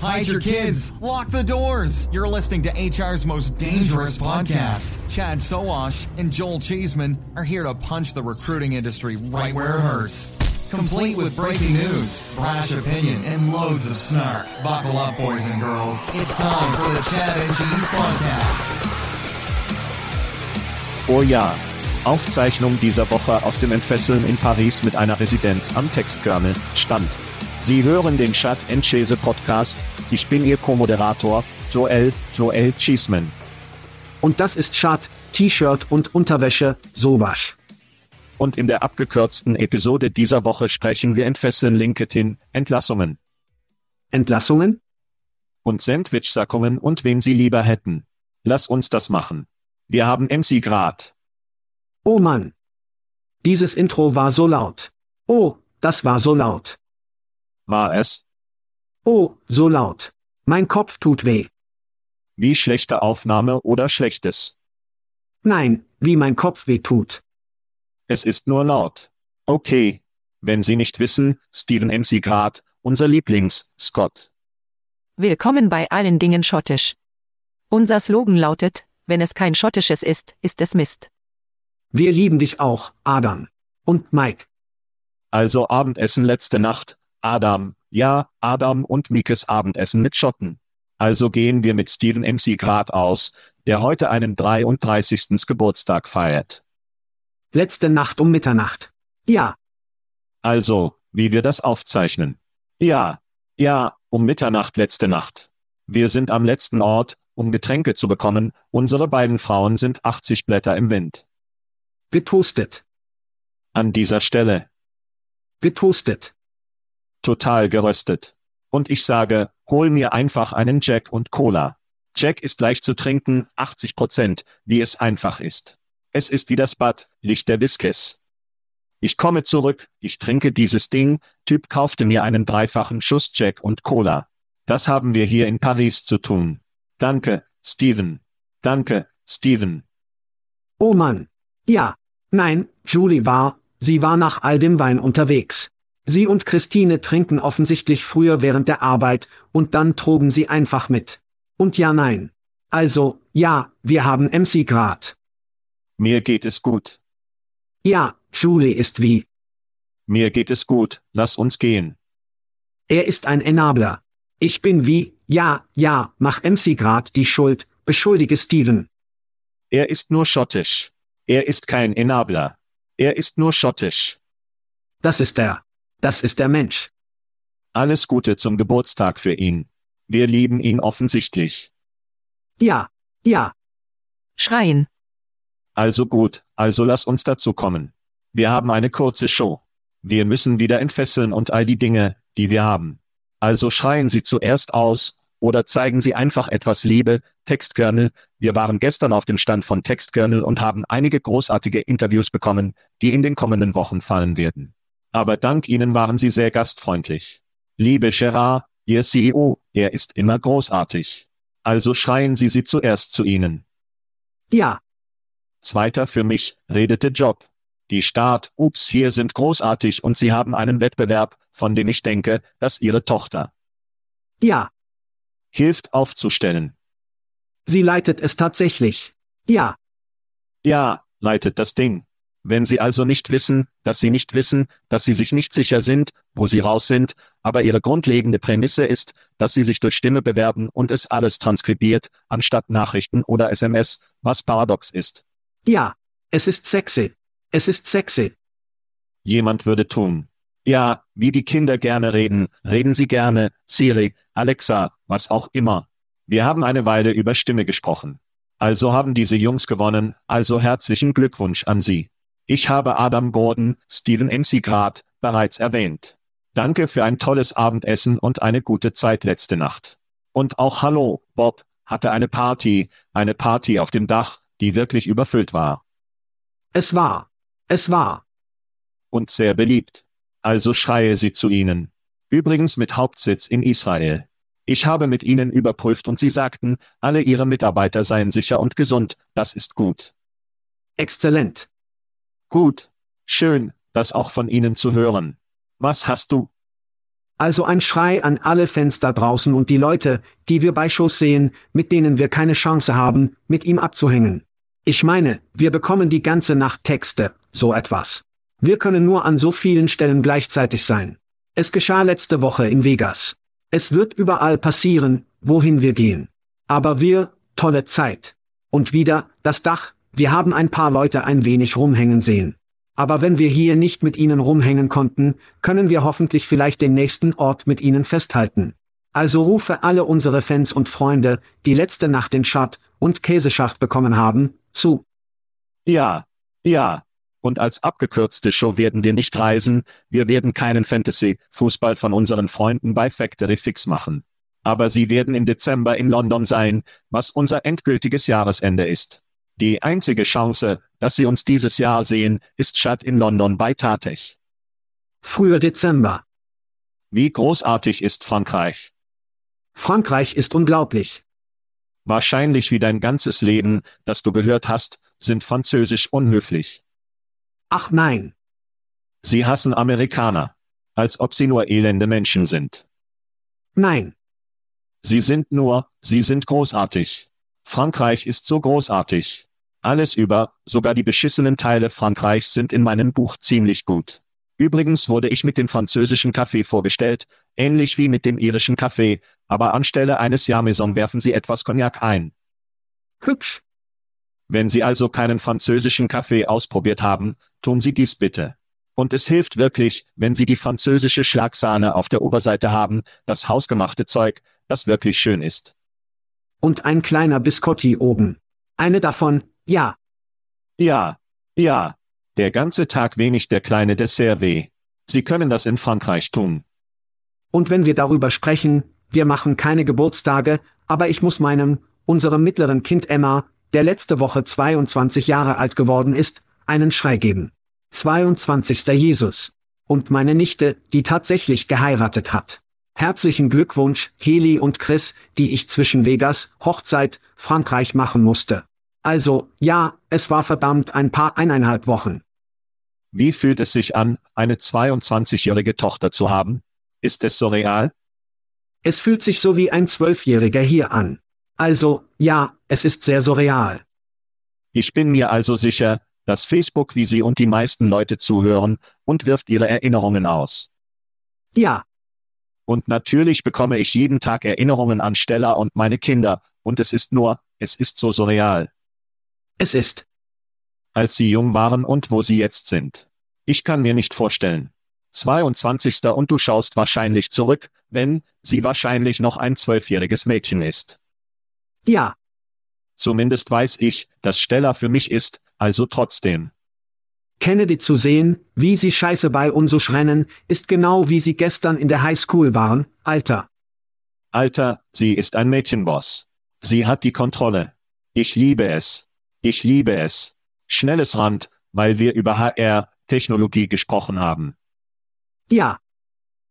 Hide your kids. Lock the doors. You're listening to HR's most dangerous podcast. Chad Soash and Joel Cheeseman are here to punch the recruiting industry right where it hurts. Complete with breaking news, brash opinion, and loads of snark. Buckle up, boys and girls. It's time for the Chad and Cheese Podcast. Oh ja. Aufzeichnung dieser Woche aus dem Entfesseln in Paris mit einer Residenz am Textkernel stand. Sie hören den Chat Chase Podcast. Ich bin Ihr Co-Moderator, Joel, Joel Cheeseman. Und das ist Chat, T-Shirt und Unterwäsche, Sowasch. Und in der abgekürzten Episode dieser Woche sprechen wir entfesseln LinkedIn, Entlassungen. Entlassungen? Und Sandwich-Sackungen und wen Sie lieber hätten. Lass uns das machen. Wir haben MC Grad. Oh Mann. Dieses Intro war so laut. Oh, das war so laut. War es? Oh, so laut. Mein Kopf tut weh. Wie schlechte Aufnahme oder schlechtes? Nein, wie mein Kopf weh tut. Es ist nur laut. Okay. Wenn Sie nicht wissen, Steven MC Grad, unser Lieblings, Scott. Willkommen bei allen Dingen schottisch. Unser Slogan lautet, wenn es kein schottisches ist, ist es Mist. Wir lieben dich auch, Adam. Und Mike. Also Abendessen letzte Nacht, Adam, ja, Adam und Mikes Abendessen mit Schotten. Also gehen wir mit Steven MC Grad aus, der heute einen 33. Geburtstag feiert. Letzte Nacht um Mitternacht. Ja. Also, wie wir das aufzeichnen. Ja. Ja, um Mitternacht letzte Nacht. Wir sind am letzten Ort, um Getränke zu bekommen, unsere beiden Frauen sind 80 Blätter im Wind. Getoastet. An dieser Stelle. Getoastet. Total geröstet. Und ich sage, hol mir einfach einen Jack und Cola. Jack ist leicht zu trinken, 80 Prozent, wie es einfach ist. Es ist wie das Bad, Licht der Whiskys. Ich komme zurück, ich trinke dieses Ding, Typ kaufte mir einen dreifachen Schuss Jack und Cola. Das haben wir hier in Paris zu tun. Danke, Steven. Danke, Steven. Oh Mann. Ja. Nein, Julie war, sie war nach all dem Wein unterwegs. Sie und Christine trinken offensichtlich früher während der Arbeit, und dann trugen sie einfach mit. Und ja nein. Also, ja, wir haben MC Grad. Mir geht es gut. Ja, Julie ist wie. Mir geht es gut, lass uns gehen. Er ist ein Enabler. Ich bin wie, ja, ja, mach MC grad die Schuld, beschuldige Steven. Er ist nur schottisch. Er ist kein Enabler. Er ist nur schottisch. Das ist er. Das ist der Mensch. Alles Gute zum Geburtstag für ihn. Wir lieben ihn offensichtlich. Ja, ja. Schreien. Also gut, also lass uns dazu kommen. Wir haben eine kurze Show. Wir müssen wieder entfesseln und all die Dinge, die wir haben. Also schreien Sie zuerst aus, oder zeigen Sie einfach etwas Liebe, Textkernel. Wir waren gestern auf dem Stand von Textkernel und haben einige großartige Interviews bekommen, die in den kommenden Wochen fallen werden. Aber dank Ihnen waren Sie sehr gastfreundlich. Liebe Gerard, Ihr CEO, er ist immer großartig. Also schreien Sie sie zuerst zu Ihnen. Ja, Zweiter für mich, redete Job. Die Start, ups, hier sind großartig und Sie haben einen Wettbewerb, von dem ich denke, dass Ihre Tochter ja, hilft aufzustellen. sie leitet es tatsächlich. Ja, Ja, leitet das Ding. Wenn Sie also nicht wissen, dass Sie nicht wissen, dass Sie sich nicht sicher sind, wo Sie raus sind, aber Ihre grundlegende Prämisse ist, dass Sie sich durch Stimme bewerben und es alles transkribiert, anstatt Nachrichten oder SMS, was paradox ist. ja, es ist sexy. Es ist sexy. Jemand würde tun. Ja, wie die Kinder gerne reden, reden sie gerne, Siri, Alexa, was auch immer. Wir haben eine Weile über Stimme gesprochen. Also haben diese Jungs gewonnen, also herzlichen Glückwunsch an Sie. Ich habe Adam Gordon, Stephen Grad, bereits erwähnt. Danke für ein tolles Abendessen und eine gute Zeit letzte Nacht. Und auch Hallo, Bob, hatte eine Party, eine Party auf dem Dach, die wirklich überfüllt war. Es war. Es war. und sehr beliebt. Also schreie sie zu ihnen. Übrigens mit Hauptsitz in Israel. Ich habe mit ihnen überprüft und sie sagten, alle ihre Mitarbeiter seien sicher und gesund, das ist gut. Exzellent. Gut. Schön, das auch von ihnen zu hören. Was hast du? Also ein Schrei an alle Fans da draußen und die Leute, die wir bei Shows sehen, mit denen wir keine Chance haben, mit ihm abzuhängen. Ich meine, wir bekommen die ganze Nacht Texte, so etwas. Wir können nur an so vielen Stellen gleichzeitig sein. Es geschah letzte Woche in Vegas. Es wird überall passieren, wohin wir gehen. Aber wir, tolle Zeit. Und wieder, das Dach, wir haben ein paar Leute ein wenig rumhängen sehen. Aber wenn wir hier nicht mit ihnen rumhängen konnten, können wir hoffentlich vielleicht den nächsten Ort mit ihnen festhalten. Also rufe alle unsere Fans und Freunde, die letzte Nacht den Schott und Käseschacht bekommen haben, zu. Ja, ja. Und als abgekürzte Show werden wir nicht reisen, wir werden keinen Fantasy-Fußball von unseren Freunden bei Factory Fix machen. Aber sie werden im Dezember in London sein, was unser endgültiges Jahresende ist. Die einzige Chance, dass sie uns dieses Jahr sehen, ist statt in London bei Tatech. Früher Dezember. Wie großartig ist Frankreich? Frankreich ist unglaublich. Wahrscheinlich wie dein ganzes Leben, das du gehört hast, sind Französisch unhöflich. Ach nein. Sie hassen Amerikaner. Als ob sie nur elende Menschen sind. Nein. Sie sind nur, sie sind großartig. Frankreich ist so großartig. Alles über, sogar die beschissenen Teile Frankreichs sind in meinem Buch ziemlich gut. Übrigens wurde ich mit dem französischen Kaffee vorgestellt, ähnlich wie mit dem irischen Kaffee, aber anstelle eines Jameson werfen sie etwas Cognac ein. Hübsch. Wenn Sie also keinen französischen Kaffee ausprobiert haben, tun Sie dies bitte. Und es hilft wirklich, wenn Sie die französische Schlagsahne auf der Oberseite haben, das hausgemachte Zeug, das wirklich schön ist. Und ein kleiner Biscotti oben. Eine davon, ja. Ja, ja. Der ganze Tag wenig der kleine Dessert weh. Sie können das in Frankreich tun. Und wenn wir darüber sprechen, wir machen keine Geburtstage, aber ich muss meinem, unserem mittleren Kind Emma, der letzte Woche 22 Jahre alt geworden ist, einen Schrei geben. 22. Jesus. Und meine Nichte, die tatsächlich geheiratet hat. Herzlichen Glückwunsch, Heli und Chris, die ich zwischen Vegas, Hochzeit, Frankreich machen musste. Also, ja, es war verdammt ein paar eineinhalb Wochen. Wie fühlt es sich an, eine 22-jährige Tochter zu haben? Ist es so real? Es fühlt sich so wie ein Zwölfjähriger hier an. Also, ja, es ist sehr surreal. Ich bin mir also sicher, dass Facebook wie Sie und die meisten Leute zuhören und wirft ihre Erinnerungen aus. Ja, Und natürlich bekomme ich jeden Tag Erinnerungen an Stella und meine Kinder, und es ist nur, es ist so surreal, es ist. als sie jung waren und wo sie jetzt sind. Ich kann mir nicht vorstellen. 22. und du schaust wahrscheinlich zurück, wenn sie wahrscheinlich noch ein zwölfjähriges Mädchen ist. Ja, Zumindest weiß ich, dass Stella für mich ist, also trotzdem. Kennedy zu sehen, wie sie Scheiße bei uns so rennen, ist genau wie sie gestern in der Highschool waren, Alter. Alter, sie ist ein Mädchenboss. Sie hat die Kontrolle. Ich liebe es. Ich liebe es. Schnelles Rand, weil wir über HR-Technologie gesprochen haben. Ja,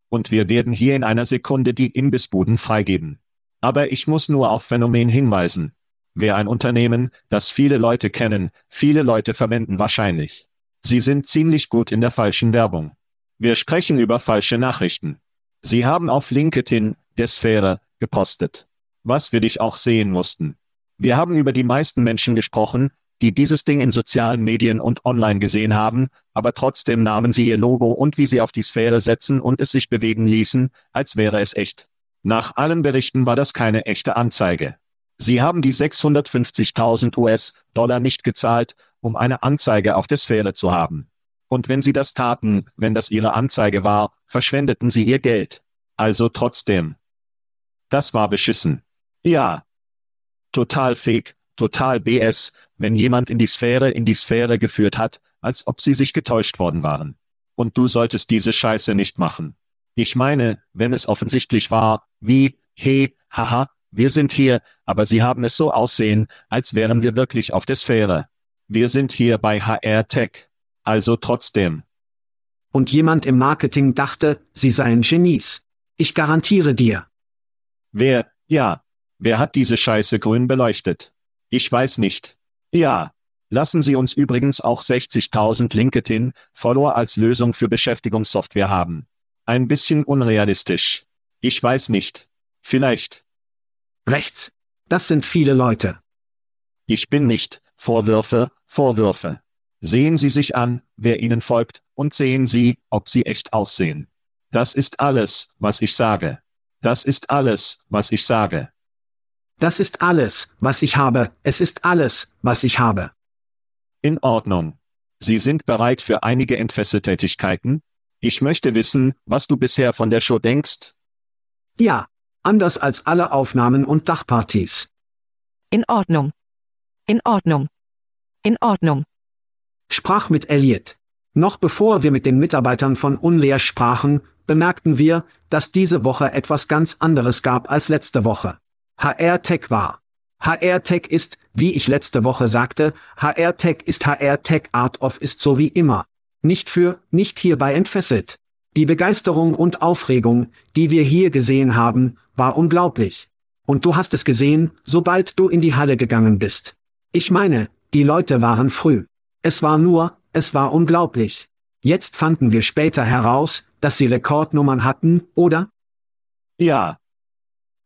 Und wir werden hier in einer Sekunde die Imbissbuden freigeben. Aber ich muss nur auf Phänomen hinweisen. Wer ein Unternehmen, das viele Leute kennen, viele Leute verwenden wahrscheinlich. Sie sind ziemlich gut in der falschen Werbung. Wir sprechen über falsche Nachrichten. Sie haben auf LinkedIn, der Sphäre, gepostet. Was wir dich auch sehen mussten. Wir haben über die meisten Menschen gesprochen, die dieses Ding in sozialen Medien und online gesehen haben, aber trotzdem nahmen sie ihr Logo und wie sie auf die Sphäre setzen und es sich bewegen ließen, als wäre es echt. Nach allen Berichten war das keine echte Anzeige. Sie haben die 650.000 US-Dollar nicht gezahlt, um eine Anzeige auf der Sphäre zu haben. Und wenn sie das taten, wenn das ihre Anzeige war, verschwendeten sie ihr Geld. Also trotzdem. Das war beschissen. Ja. Total fake, total BS, wenn jemand in die Sphäre in die Sphäre geführt hat, als ob sie sich getäuscht worden waren. Und du solltest diese Scheiße nicht machen. Ich meine, wenn es offensichtlich war, wie, hey, haha, wir sind hier, aber sie haben es so aussehen, als wären wir wirklich auf der Sphäre. Wir sind hier bei HR Tech. Also trotzdem. und jemand im Marketing dachte, sie seien Genies. Ich garantiere dir. Wer, ja, wer hat diese Scheiße grün beleuchtet? Ich weiß nicht. Ja. Lassen Sie uns übrigens auch 60.000 LinkedIn-Follower als Lösung für Beschäftigungssoftware haben. Ein bisschen unrealistisch. Ich weiß nicht. Vielleicht. Rechts. Das sind viele Leute. Ich bin nicht. Vorwürfe, Vorwürfe. Sehen Sie sich an, wer Ihnen folgt, und sehen Sie, ob Sie echt aussehen. Das ist alles, was ich sage. Das ist alles, was ich sage. Das ist alles, was ich habe. Es ist alles, was ich habe. In Ordnung. Sie sind bereit für einige Entfesseltätigkeiten? Ich möchte wissen, was du bisher von der Show denkst. Ja, anders als alle Aufnahmen und Dachpartys. In Ordnung. In Ordnung. In Ordnung. Sprach mit Elliot. Noch bevor wir mit den Mitarbeitern von Unleer sprachen, bemerkten wir, dass diese Woche etwas ganz anderes gab als letzte Woche. HR Tech war. HR Tech ist, wie ich letzte Woche sagte, HR Tech ist HR Tech Art of ist so wie immer. Nicht für, nicht hierbei entfesselt. Die Begeisterung und Aufregung, die wir hier gesehen haben, war unglaublich. Und du hast es gesehen, sobald du in die Halle gegangen bist. Ich meine, die Leute waren früh. Es war nur, es war unglaublich. Jetzt fanden wir später heraus, dass sie Rekordnummern hatten, oder? Ja,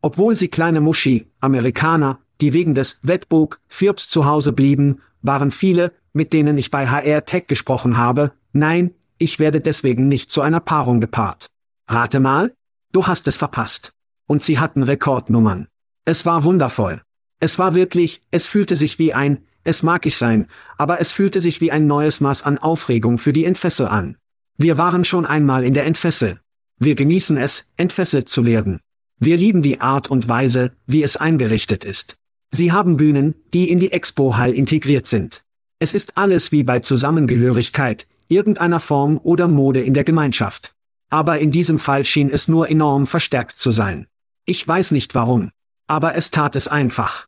Obwohl sie kleine Muschi, Amerikaner, die wegen des Wettbug, Firbs zu Hause blieben, waren viele, mit denen ich bei HR Tech gesprochen habe, nein, ich werde deswegen nicht zu einer Paarung gepaart. Rate mal? Du hast es verpasst. Und sie hatten Rekordnummern. Es war wundervoll. Es war wirklich, es fühlte sich wie ein, es mag ich sein, aber es fühlte sich wie ein neues Maß an Aufregung für die Entfessel an. Wir waren schon einmal in der Entfessel. Wir genießen es, entfesselt zu werden. Wir lieben die Art und Weise, wie es eingerichtet ist. Sie haben Bühnen, die in die Expo Hall integriert sind. Es ist alles wie bei Zusammengehörigkeit, irgendeiner Form oder Mode in der Gemeinschaft. Aber in diesem Fall schien es nur enorm verstärkt zu sein. Ich weiß nicht warum. Aber es tat es einfach.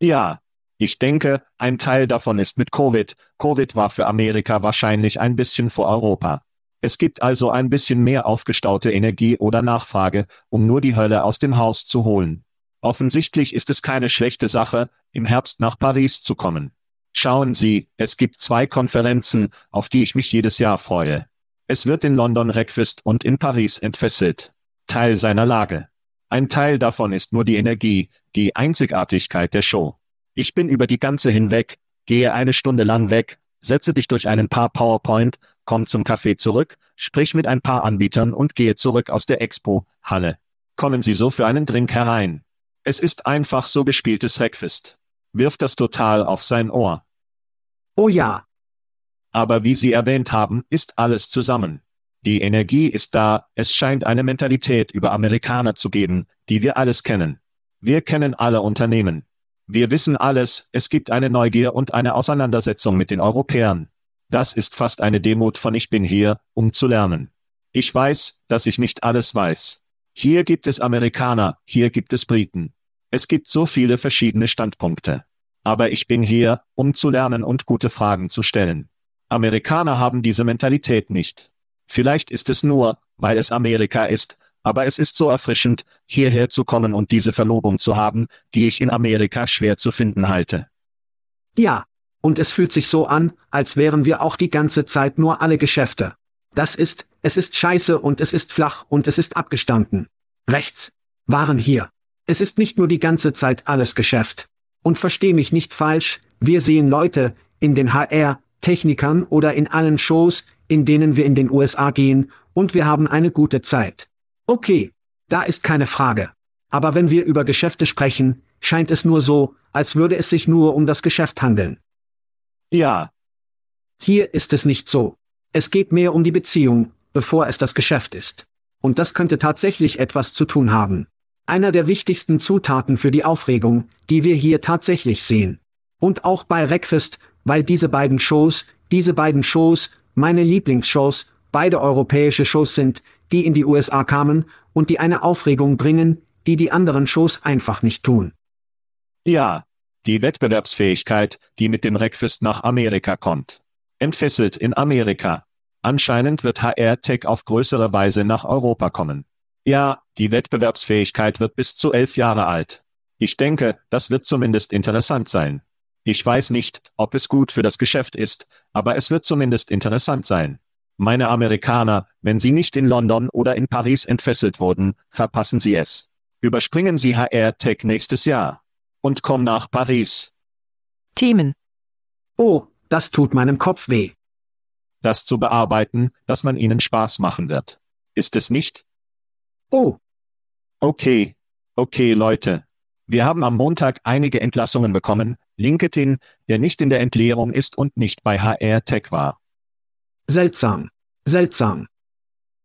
ja. Ich denke, ein Teil davon ist mit Covid. Covid war für Amerika wahrscheinlich ein bisschen vor Europa. Es gibt also ein bisschen mehr aufgestaute Energie oder Nachfrage, um nur die Hölle aus dem Haus zu holen. Offensichtlich ist es keine schlechte Sache, im Herbst nach Paris zu kommen. Schauen Sie, es gibt zwei Konferenzen, auf die ich mich jedes Jahr freue. Es wird in London Request und in Paris entfesselt. Teil seiner Lage. Ein Teil davon ist nur die Energie, die Einzigartigkeit der Show. Ich bin über die ganze hinweg, gehe eine Stunde lang weg, setze dich durch einen paar PowerPoint, komm zum Café zurück, sprich mit ein paar Anbietern und gehe zurück aus der Expo-Halle. Kommen Sie so für einen Drink herein. Es ist einfach so gespieltes Request. Wirft das total auf sein Ohr. Oh ja, Aber wie Sie erwähnt haben, ist alles zusammen. Die Energie ist da, es scheint eine Mentalität über Amerikaner zu geben, die wir alles kennen. Wir kennen alle Unternehmen. Wir wissen alles, es gibt eine Neugier und eine Auseinandersetzung mit den Europäern. Das ist fast eine Demut von ich bin hier, um zu lernen. Ich weiß, dass ich nicht alles weiß. Hier gibt es Amerikaner, hier gibt es Briten. Es gibt so viele verschiedene Standpunkte. Aber ich bin hier, um zu lernen und gute Fragen zu stellen. Amerikaner haben diese Mentalität nicht. Vielleicht ist es nur, weil es Amerika ist, aber es ist so erfrischend, hierher zu kommen und diese Verlobung zu haben, die ich in Amerika schwer zu finden halte. Ja, und es fühlt sich so an, als wären wir auch die ganze Zeit nur alle Geschäfte. Das ist, es ist scheiße und es ist flach und es ist abgestanden. Rechts. Waren hier. Es ist nicht nur die ganze Zeit alles Geschäft. Und versteh mich nicht falsch, wir sehen Leute, in den HR, Technikern oder in allen Shows, in denen wir in den USA gehen, und wir haben eine gute Zeit. Okay, da ist keine Frage. Aber wenn wir über Geschäfte sprechen, scheint es nur so, als würde es sich nur um das Geschäft handeln. Ja. Hier ist es nicht so. Es geht mehr um die Beziehung, bevor es das Geschäft ist. Und das könnte tatsächlich etwas zu tun haben. Einer der wichtigsten Zutaten für die Aufregung, die wir hier tatsächlich sehen. Und auch bei Reckfest, weil diese beiden Shows, diese beiden Shows, meine Lieblingsshows, beide europäische Shows sind, die in die USA kamen und die eine Aufregung bringen, die die anderen Shows einfach nicht tun. Ja, die Wettbewerbsfähigkeit, die mit dem Reckfest nach Amerika kommt. Entfesselt in Amerika. Anscheinend wird HR Tech auf größere Weise nach Europa kommen. Ja, die Wettbewerbsfähigkeit wird bis zu elf Jahre alt. Ich denke, das wird zumindest interessant sein. Ich weiß nicht, ob es gut für das Geschäft ist, aber es wird zumindest interessant sein. Meine Amerikaner, wenn sie nicht in London oder in Paris entfesselt wurden, verpassen sie es. Überspringen Sie HR Tech nächstes Jahr. Und komm nach Paris. Themen. Oh, das tut meinem Kopf weh. Das zu bearbeiten, dass man ihnen Spaß machen wird. Ist es nicht? Oh, Okay. Okay, Leute. Wir haben am Montag einige Entlassungen bekommen, LinkedIn, der nicht in der Entleerung ist und nicht bei HR Tech war. seltsam. Seltsam.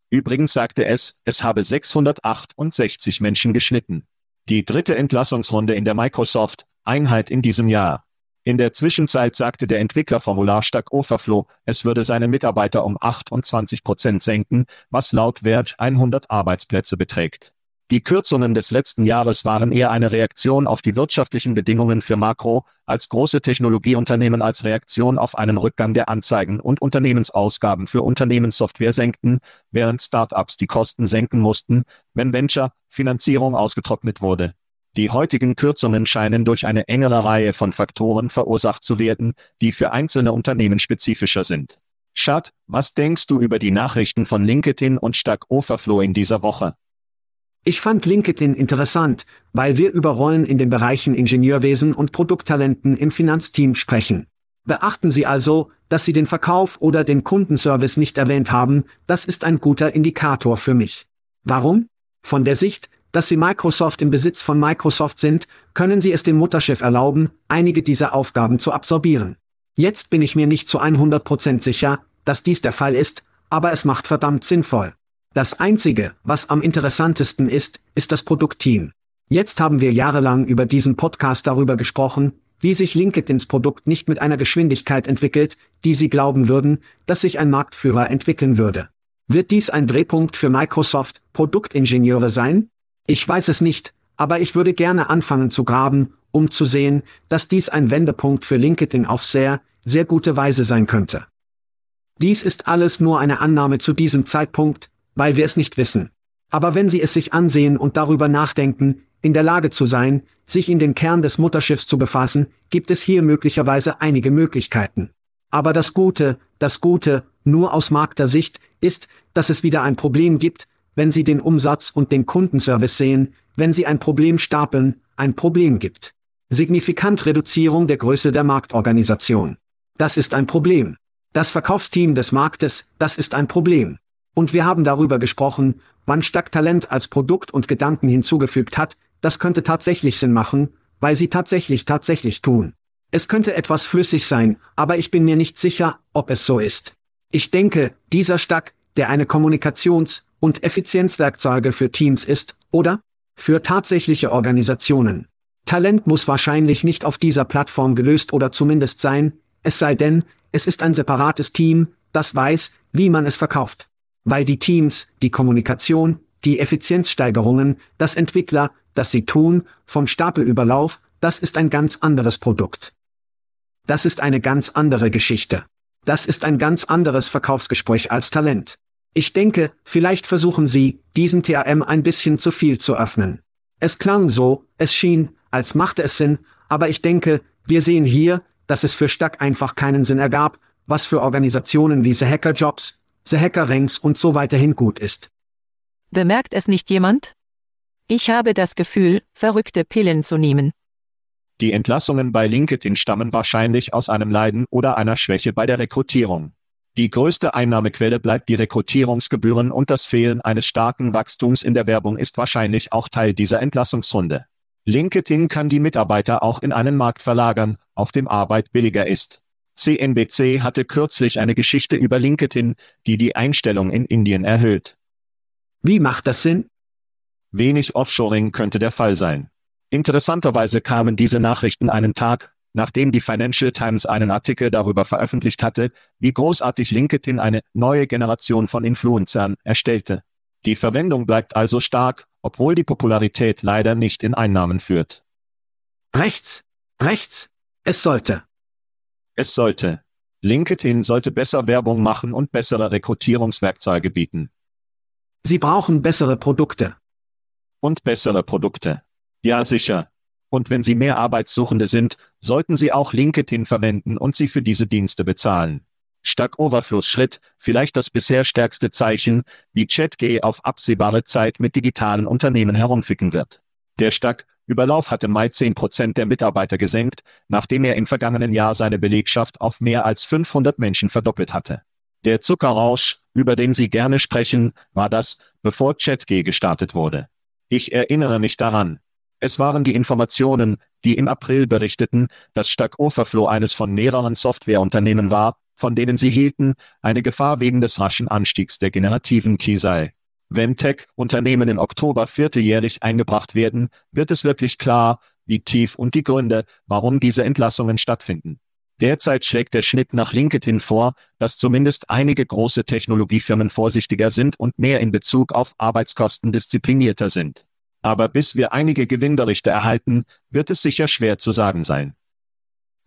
Übrigens sagte es, es habe 668 Menschen geschnitten. Die dritte Entlassungsrunde in der Microsoft-Einheit in diesem Jahr. In der Zwischenzeit sagte der Entwicklerformular Stack Overflow, es würde seine Mitarbeiter um 28 Prozent senken, was laut Wert 100 Arbeitsplätze beträgt. Die Kürzungen des letzten Jahres waren eher eine Reaktion auf die wirtschaftlichen Bedingungen für Makro, als große Technologieunternehmen als Reaktion auf einen Rückgang der Anzeigen und Unternehmensausgaben für Unternehmenssoftware senkten, während Startups die Kosten senken mussten, wenn Venture-Finanzierung ausgetrocknet wurde. Die heutigen Kürzungen scheinen durch eine engere Reihe von Faktoren verursacht zu werden, die für einzelne Unternehmen spezifischer sind. Schad, was denkst du über die Nachrichten von LinkedIn und Stack Overflow in dieser Woche? Ich fand LinkedIn interessant, weil wir über Rollen in den Bereichen Ingenieurwesen und Produkttalenten im Finanzteam sprechen. Beachten Sie also, dass Sie den Verkauf oder den Kundenservice nicht erwähnt haben, das ist ein guter Indikator für mich. Warum? Von der Sicht, dass Sie Microsoft im Besitz von Microsoft sind, können Sie es dem Mutterschiff erlauben, einige dieser Aufgaben zu absorbieren. Jetzt bin ich mir nicht zu 100% sicher, dass dies der Fall ist, aber es macht verdammt sinnvoll. Das Einzige, was am interessantesten ist, ist das Produktteam. Jetzt haben wir jahrelang über diesen Podcast darüber gesprochen, wie sich LinkedIns Produkt nicht mit einer Geschwindigkeit entwickelt, die Sie glauben würden, dass sich ein Marktführer entwickeln würde. Wird dies ein Drehpunkt für Microsoft Produktingenieure sein? Ich weiß es nicht, aber ich würde gerne anfangen zu graben, um zu sehen, dass dies ein Wendepunkt für LinkedIn auf sehr, sehr gute Weise sein könnte. Dies ist alles nur eine Annahme zu diesem Zeitpunkt, weil wir es nicht wissen. Aber wenn Sie es sich ansehen und darüber nachdenken, in der Lage zu sein, sich in den Kern des Mutterschiffs zu befassen, gibt es hier möglicherweise einige Möglichkeiten. Aber das Gute, das Gute, nur aus Markter-Sicht, ist, dass es wieder ein Problem gibt, wenn Sie den Umsatz und den Kundenservice sehen, wenn Sie ein Problem stapeln, ein Problem gibt. Signifikant Reduzierung der Größe der Marktorganisation. Das ist ein Problem. Das Verkaufsteam des Marktes, das ist ein Problem. Und wir haben darüber gesprochen, wann Stack Talent als Produkt und Gedanken hinzugefügt hat, das könnte tatsächlich Sinn machen, weil sie tatsächlich tatsächlich tun. Es könnte etwas flüssig sein, aber ich bin mir nicht sicher, ob es so ist. Ich denke, dieser Stack, der eine Kommunikations- und Effizienzwerkzeuge für Teams ist, oder? Für tatsächliche Organisationen. Talent muss wahrscheinlich nicht auf dieser Plattform gelöst oder zumindest sein, es sei denn, es ist ein separates Team, das weiß, wie man es verkauft. Weil die Teams, die Kommunikation, die Effizienzsteigerungen, das Entwickler, das sie tun, vom Stapelüberlauf, das ist ein ganz anderes Produkt. Das ist eine ganz andere Geschichte. Das ist ein ganz anderes Verkaufsgespräch als Talent. Ich denke, vielleicht versuchen Sie, diesen TAM ein bisschen zu viel zu öffnen. Es klang so, es schien, als machte es Sinn, aber ich denke, wir sehen hier, dass es für Stack einfach keinen Sinn ergab, was für Organisationen wie The Hacker Jobs, The Hacker Ranks und so weiterhin gut ist. Bemerkt es nicht jemand? Ich habe das Gefühl, verrückte Pillen zu nehmen. Die Entlassungen bei LinkedIn stammen wahrscheinlich aus einem Leiden oder einer Schwäche bei der Rekrutierung. Die größte Einnahmequelle bleibt die Rekrutierungsgebühren und das Fehlen eines starken Wachstums in der Werbung ist wahrscheinlich auch Teil dieser Entlassungsrunde. LinkedIn kann die Mitarbeiter auch in einen Markt verlagern, auf dem Arbeit billiger ist. CNBC hatte kürzlich eine Geschichte über LinkedIn, die die Einstellung in Indien erhöht. Wie macht das Sinn? Wenig Offshoring könnte der Fall sein. Interessanterweise kamen diese Nachrichten einen Tag, nachdem die Financial Times einen Artikel darüber veröffentlicht hatte, wie großartig LinkedIn eine neue Generation von Influencern erstellte. Die Verwendung bleibt also stark, obwohl die Popularität leider nicht in Einnahmen führt. Rechts, rechts, es sollte. Es sollte. LinkedIn sollte besser Werbung machen und bessere Rekrutierungswerkzeuge bieten. Sie brauchen bessere Produkte. Und bessere Produkte. Ja, sicher. Und wenn Sie mehr Arbeitssuchende sind, sollten Sie auch LinkedIn verwenden und Sie für diese Dienste bezahlen. Stack Overfluss Schritt, vielleicht das bisher stärkste Zeichen, wie ChatG auf absehbare Zeit mit digitalen Unternehmen herumficken wird. Der Stack Überlauf hatte Mai 10% der Mitarbeiter gesenkt, nachdem er im vergangenen Jahr seine Belegschaft auf mehr als 500 Menschen verdoppelt hatte. Der Zuckerrausch, über den Sie gerne sprechen, war das, bevor ChatG gestartet wurde. Ich erinnere mich daran. Es waren die Informationen, die im April berichteten, dass Stack Overflow eines von mehreren Softwareunternehmen war, von denen sie hielten, eine Gefahr wegen des raschen Anstiegs der generativen Key sei. Wenn Tech-Unternehmen im Oktober vierteljährig eingebracht werden, wird es wirklich klar, wie tief und die Gründe, warum diese Entlassungen stattfinden. Derzeit schlägt der Schnitt nach LinkedIn vor, dass zumindest einige große Technologiefirmen vorsichtiger sind und mehr in Bezug auf Arbeitskosten disziplinierter sind. Aber bis wir einige Gewinnberichte erhalten, wird es sicher schwer zu sagen sein.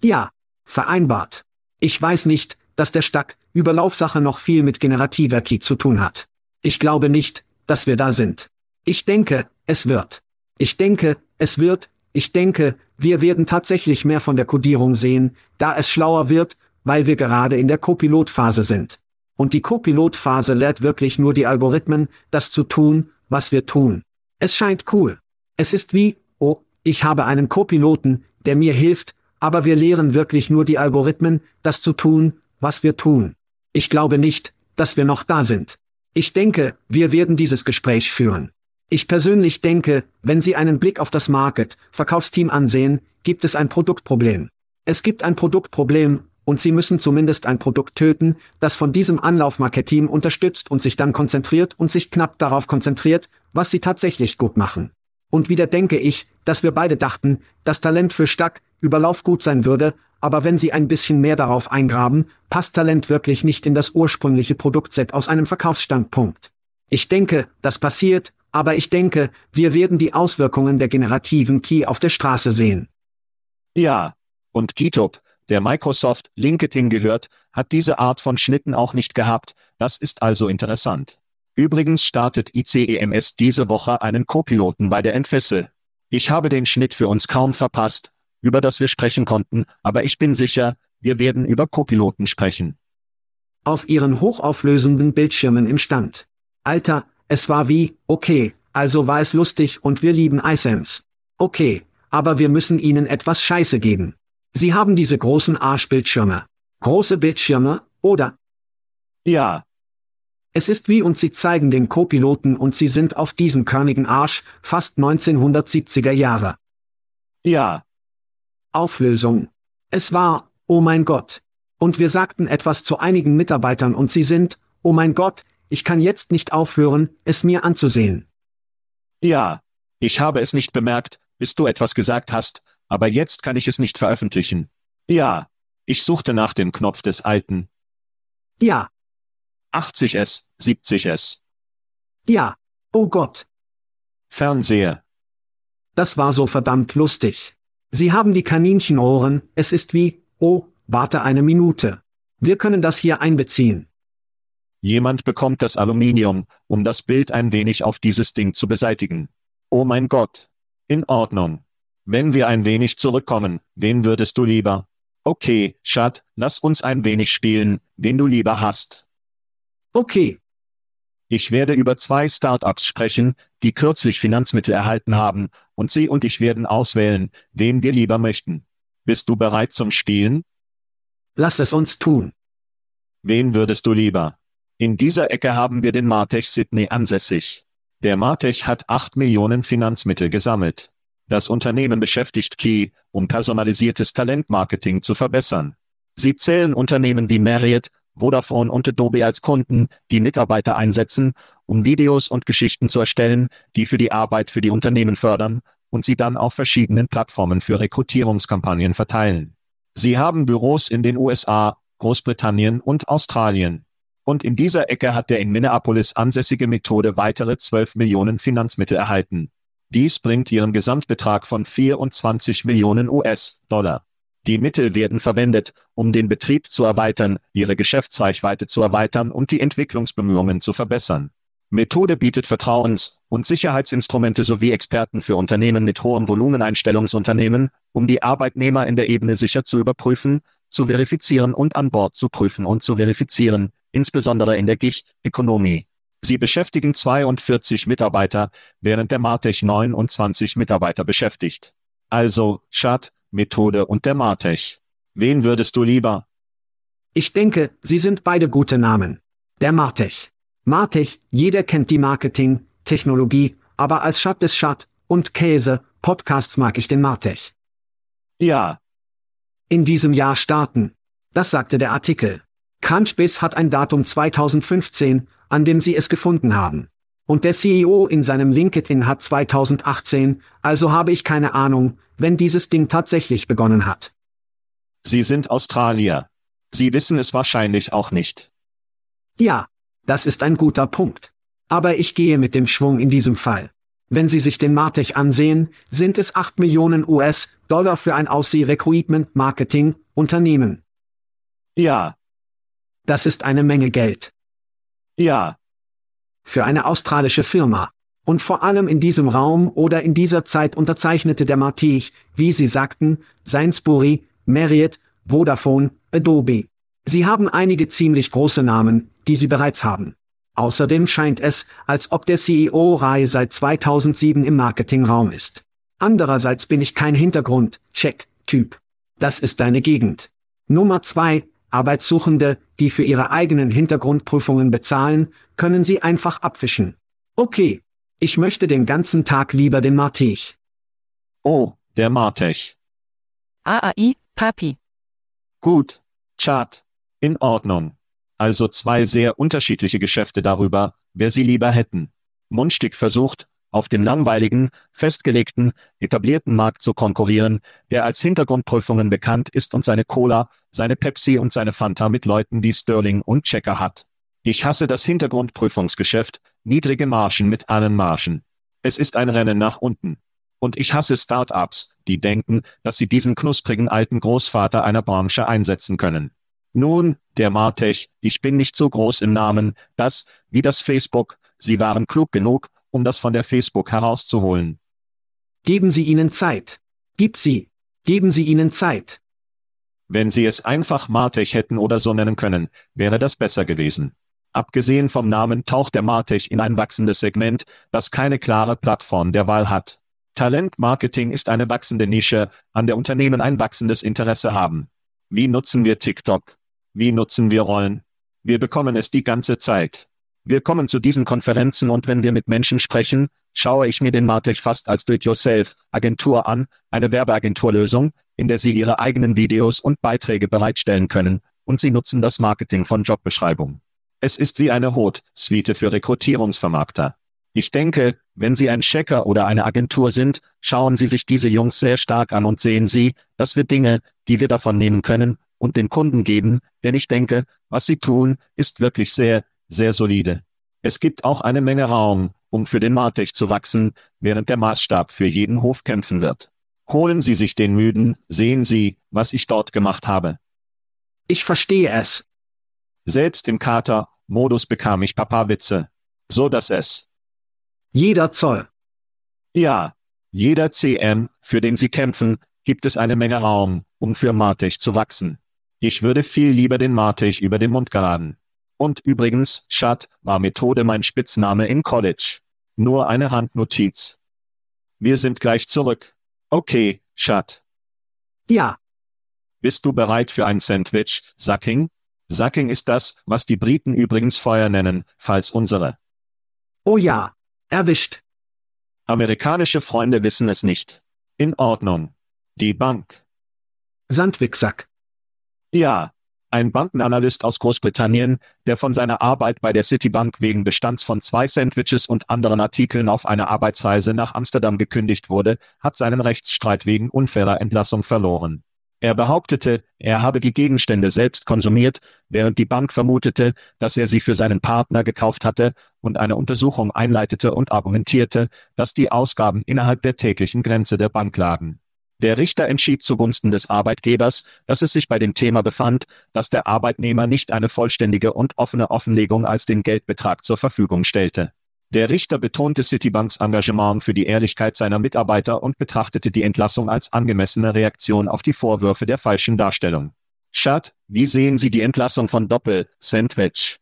Ja, vereinbart. Ich weiß nicht, dass der Stack Überlaufsache noch viel mit generativer Key zu tun hat. Ich glaube nicht, dass wir da sind. Ich denke, es wird. Ich denke, es wird, ich denke, wir werden tatsächlich mehr von der Codierung sehen, da es schlauer wird, weil wir gerade in der Copilot-Phase sind. Und die Copilot-Phase lehrt wirklich nur die Algorithmen, das zu tun, was wir tun. Es scheint cool. Es ist wie, oh, ich habe einen Copiloten, der mir hilft, aber wir lehren wirklich nur die Algorithmen, das zu tun, was wir tun. Ich glaube nicht, dass wir noch da sind. Ich denke, wir werden dieses Gespräch führen. Ich persönlich denke, wenn Sie einen Blick auf das Market, Verkaufsteam ansehen, gibt es ein Produktproblem. Es gibt ein Produktproblem, und Sie müssen zumindest ein Produkt töten, das von diesem Anlaufmarketing unterstützt und sich dann konzentriert und sich knapp darauf konzentriert, was Sie tatsächlich gut machen. Und wieder denke ich, dass wir beide dachten, dass Talent für Stack, Überlauf gut sein würde, aber wenn Sie ein bisschen mehr darauf eingraben, passt Talent wirklich nicht in das ursprüngliche Produktset aus einem Verkaufsstandpunkt. Ich denke, das passiert, aber ich denke, wir werden die Auswirkungen der generativen Key auf der Straße sehen. Ja, und GitHub, der Microsoft LinkedIn gehört, hat diese Art von Schnitten auch nicht gehabt, das ist also interessant. Übrigens startet ICEMS diese Woche einen Co-Piloten bei der Entfessel. Ich habe den Schnitt für uns kaum verpasst, über das wir sprechen konnten, aber ich bin sicher, wir werden über Co-Piloten sprechen. Auf ihren hochauflösenden Bildschirmen im Stand. Alter, es war wie, okay, also war es lustig und wir lieben iSense. Okay, aber wir müssen ihnen etwas Scheiße geben. Sie haben diese großen Arschbildschirme. Große Bildschirme, oder? Ja. Es ist wie und sie zeigen den Co-Piloten und sie sind auf diesen körnigen Arsch, fast 1970er Jahre. Ja. Auflösung. Es war, oh mein Gott. Und wir sagten etwas zu einigen Mitarbeitern und sie sind, oh mein Gott, ich kann jetzt nicht aufhören, es mir anzusehen. Ja, ich habe es nicht bemerkt, bis du etwas gesagt hast, aber jetzt kann ich es nicht veröffentlichen. Ja. Ich suchte nach dem Knopf des alten. Ja, 80S, 70S. ja. Oh Gott, Fernseher. das war so verdammt lustig. Sie haben die Kaninchenohren, es ist wie, oh, warte eine Minute. Wir können das hier einbeziehen. Jemand bekommt das Aluminium, um das Bild ein wenig auf dieses Ding zu beseitigen. Oh mein Gott. In Ordnung. Wenn wir ein wenig zurückkommen, wen würdest du lieber? Okay, Schat, lass uns ein wenig spielen, wen du lieber hast. Okay, Ich werde über zwei Startups sprechen, die kürzlich Finanzmittel erhalten haben, und sie und ich werden auswählen, wen wir lieber möchten. Bist du bereit zum Spielen? lass es uns tun. Wen würdest du lieber? In dieser Ecke haben wir den Martech Sydney ansässig. Der Martech hat 8 Millionen Finanzmittel gesammelt. Das Unternehmen beschäftigt Key, um personalisiertes Talentmarketing zu verbessern. Sie zählen Unternehmen wie Marriott, Vodafone und Adobe als Kunden, die Mitarbeiter einsetzen, um Videos und Geschichten zu erstellen, die für die Arbeit für die Unternehmen fördern und sie dann auf verschiedenen Plattformen für Rekrutierungskampagnen verteilen. Sie haben Büros in den USA, Großbritannien und Australien. Und in dieser Ecke hat der in Minneapolis ansässige Methode weitere 12 Millionen Finanzmittel erhalten. Dies bringt ihren Gesamtbetrag von 24 Millionen US-Dollar. Die Mittel werden verwendet, um den Betrieb zu erweitern, ihre Geschäftsreichweite zu erweitern und die Entwicklungsbemühungen zu verbessern. Methode bietet Vertrauens- und Sicherheitsinstrumente sowie Experten für Unternehmen mit hohem Volumeneinstellungsunternehmen, um die Arbeitnehmer in der Ebene sicher zu überprüfen, zu verifizieren und an Bord zu prüfen und zu verifizieren, insbesondere in der Gig-Ökonomie. Sie beschäftigen 42 Mitarbeiter, während der Martech 29 Mitarbeiter beschäftigt. Also, Schad, Methode und der Martech. Wen würdest du lieber? Ich denke, sie sind beide gute Namen. Der Martech. Martech, jeder kennt die Marketing, Technologie, aber als Schat des Schat und Käse, Podcasts mag ich den Martech. Ja, In diesem Jahr starten. Das sagte der Artikel. Crunchbase hat ein Datum 2015, an dem sie es gefunden haben. Und der CEO in seinem LinkedIn hat 2018, also habe ich keine Ahnung, wenn dieses Ding tatsächlich begonnen hat. sie sind Australier. Sie wissen es wahrscheinlich auch nicht. Ja, das ist ein guter Punkt. Aber ich gehe mit dem Schwung in diesem Fall. Wenn Sie sich den Martech ansehen, sind es 8 Millionen US-Dollar für ein Aussee-Recruitment-Marketing-Unternehmen. Ja, Das ist eine Menge Geld. ja, Für eine australische Firma. Und vor allem in diesem Raum oder in dieser Zeit unterzeichnete der Martech, wie Sie sagten, Sainsbury, Marriott, Vodafone, Adobe. Sie haben einige ziemlich große Namen, die Sie bereits haben. Außerdem scheint es, als ob der CEO Rai seit 2007 im Marketingraum ist. Andererseits bin ich kein Hintergrund-Check-Typ. Das ist deine Gegend. Nummer zwei, Arbeitssuchende, die für ihre eigenen Hintergrundprüfungen bezahlen, können sie einfach abfischen. Okay. Ich möchte den ganzen Tag lieber den Martech. oh, der Martech. AAI, Papi. Gut, Chart. In Ordnung. Also zwei sehr unterschiedliche Geschäfte darüber, wer sie lieber hätten. Mundstück versucht, auf dem langweiligen, festgelegten, etablierten Markt zu konkurrieren, der als Hintergrundprüfungen bekannt ist und seine Cola, seine Pepsi und seine Fanta mit Leuten wie Sterling und Checker hat. Ich hasse das Hintergrundprüfungsgeschäft, niedrige Margen mit allen Margen. Es ist ein Rennen nach unten. Und ich hasse Start-ups, die denken, dass sie diesen knusprigen alten Großvater einer Branche einsetzen können. Nun, der Martech, ich bin nicht so groß im Namen, dass, wie das Facebook, sie waren klug genug, um das von der Facebook herauszuholen. Geben Sie ihnen Zeit. Gib sie. Geben Sie ihnen Zeit. Wenn sie es einfach Martech hätten oder so nennen können, wäre das besser gewesen. Abgesehen vom Namen taucht der Martech in ein wachsendes Segment, das keine klare Plattform der Wahl hat. Talentmarketing ist eine wachsende Nische, an der Unternehmen ein wachsendes Interesse haben. Wie nutzen wir TikTok? Wie nutzen wir Rollen? Wir bekommen es die ganze Zeit. Wir kommen zu diesen Konferenzen und wenn wir mit Menschen sprechen, schaue ich mir den Martech fast als Do-it-yourself-Agentur an, eine Werbeagenturlösung, in der Sie Ihre eigenen Videos und Beiträge bereitstellen können, und Sie nutzen das Marketing von Jobbeschreibung. Es ist wie eine Hot-Suite für Rekrutierungsvermarkter. Ich denke, wenn Sie ein Checker oder eine Agentur sind, schauen Sie sich diese Jungs sehr stark an und sehen Sie, dass wir Dinge, die wir davon nehmen können, und den Kunden geben, denn ich denke, was sie tun, ist wirklich sehr, sehr solide. Es gibt auch eine Menge Raum, um für den Martech zu wachsen, während der Maßstab für jeden Hof kämpfen wird. Holen Sie sich den Müden, sehen Sie, was ich dort gemacht habe. Ich verstehe es. Selbst im Kater-Modus bekam ich Papa-Witze. So dass es. Jeder Zoll. Ja, jeder CM, für den Sie kämpfen, gibt es eine Menge Raum, um für Martech zu wachsen. Ich würde viel lieber den Martech über den Mund geraden. Und übrigens, Chad, war Methode mein Spitzname in College. Nur eine Handnotiz. Wir sind gleich zurück. Okay, Chad. Ja, Bist du bereit für ein Sandwich, Sucking? Sucking ist das, was die Briten übrigens Feuer nennen, falls unsere oh ja. Erwischt. amerikanische Freunde wissen es nicht. In Ordnung. Die Bank. Sandwicksack. Ja, ein Bankenanalyst aus Großbritannien, der von seiner Arbeit bei der Citibank wegen Bestands von zwei Sandwiches und anderen Artikeln auf eine Arbeitsreise nach Amsterdam gekündigt wurde, hat seinen Rechtsstreit wegen unfairer Entlassung verloren. Er behauptete, er habe die Gegenstände selbst konsumiert, während die Bank vermutete, dass er sie für seinen Partner gekauft hatte und eine Untersuchung einleitete und argumentierte, dass die Ausgaben innerhalb der täglichen Grenze der Bank lagen. Der Richter entschied zugunsten des Arbeitgebers, dass es sich bei dem Thema befand, dass der Arbeitnehmer nicht eine vollständige und offene Offenlegung als den Geldbetrag zur Verfügung stellte. Der Richter betonte Citibanks Engagement für die Ehrlichkeit seiner Mitarbeiter und betrachtete die Entlassung als angemessene Reaktion auf die Vorwürfe der falschen Darstellung. Chad, wie sehen Sie die Entlassung von Doppel, Sandwich?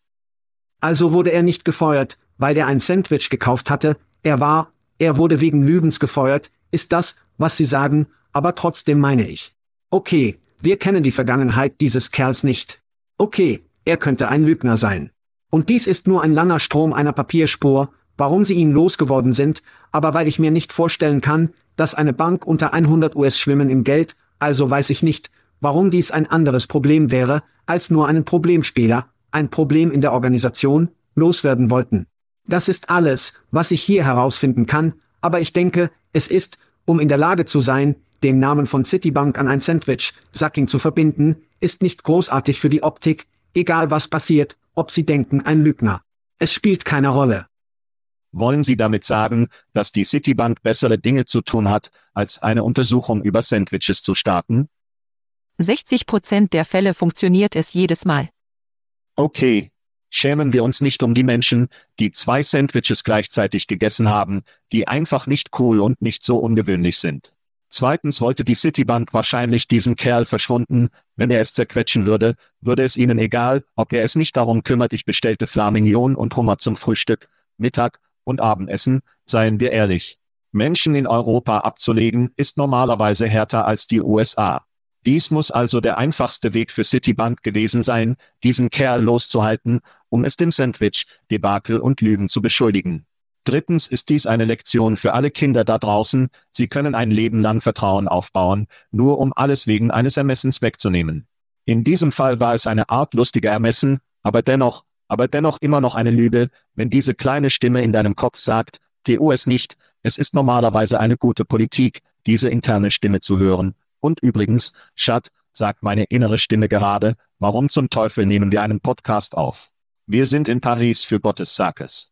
Also wurde er nicht gefeuert, weil er ein Sandwich gekauft hatte, er war, er wurde wegen Lügens gefeuert, ist das, was Sie sagen, aber trotzdem meine ich. Okay, wir kennen die Vergangenheit dieses Kerls nicht. Okay, er könnte ein Lügner sein. Und dies ist nur ein langer Strom einer Papierspur, warum sie ihn losgeworden sind, aber weil ich mir nicht vorstellen kann, dass eine Bank unter 100 US schwimmen im Geld, also weiß ich nicht, warum dies ein anderes Problem wäre, als nur einen Problemspieler, ein Problem in der Organisation, loswerden wollten. Das ist alles, was ich hier herausfinden kann, aber ich denke, es ist, um in der Lage zu sein, den Namen von Citibank an ein Sandwich, Sacking zu verbinden, ist nicht großartig für die Optik, egal was passiert, ob Sie denken ein Lügner. Es spielt keine Rolle. Wollen Sie damit sagen, dass die Citibank bessere Dinge zu tun hat, als eine Untersuchung über Sandwiches zu starten? 60 Prozent der Fälle funktioniert es jedes Mal. Okay. Schämen wir uns nicht um die Menschen, die zwei Sandwiches gleichzeitig gegessen haben, die einfach nicht cool und nicht so ungewöhnlich sind. Zweitens wollte die Citibank wahrscheinlich diesen Kerl verschwunden, wenn er es zerquetschen würde, würde es ihnen egal, ob er es nicht darum kümmert, ich bestellte Flamingnon und Hummer zum Frühstück, Mittag und Abendessen, seien wir ehrlich. Menschen in Europa abzulegen, ist normalerweise härter als die USA. Dies muss also der einfachste Weg für Citibank gewesen sein, diesen Kerl loszuhalten, um es dem Sandwich, Debakel und Lügen zu beschuldigen. Drittens ist dies eine Lektion für alle Kinder da draußen, sie können ein Leben lang Vertrauen aufbauen, nur um alles wegen eines Ermessens wegzunehmen. In diesem Fall war es eine Art lustiger Ermessen, aber dennoch, aber dennoch immer noch eine Lüge, wenn diese kleine Stimme in deinem Kopf sagt, TU es nicht, es ist normalerweise eine gute Politik, diese interne Stimme zu hören. Und übrigens, Schat, sagt meine innere Stimme gerade, warum zum Teufel nehmen wir einen Podcast auf? Wir sind in Paris für Gottes Sakes.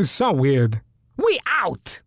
So weird. We out!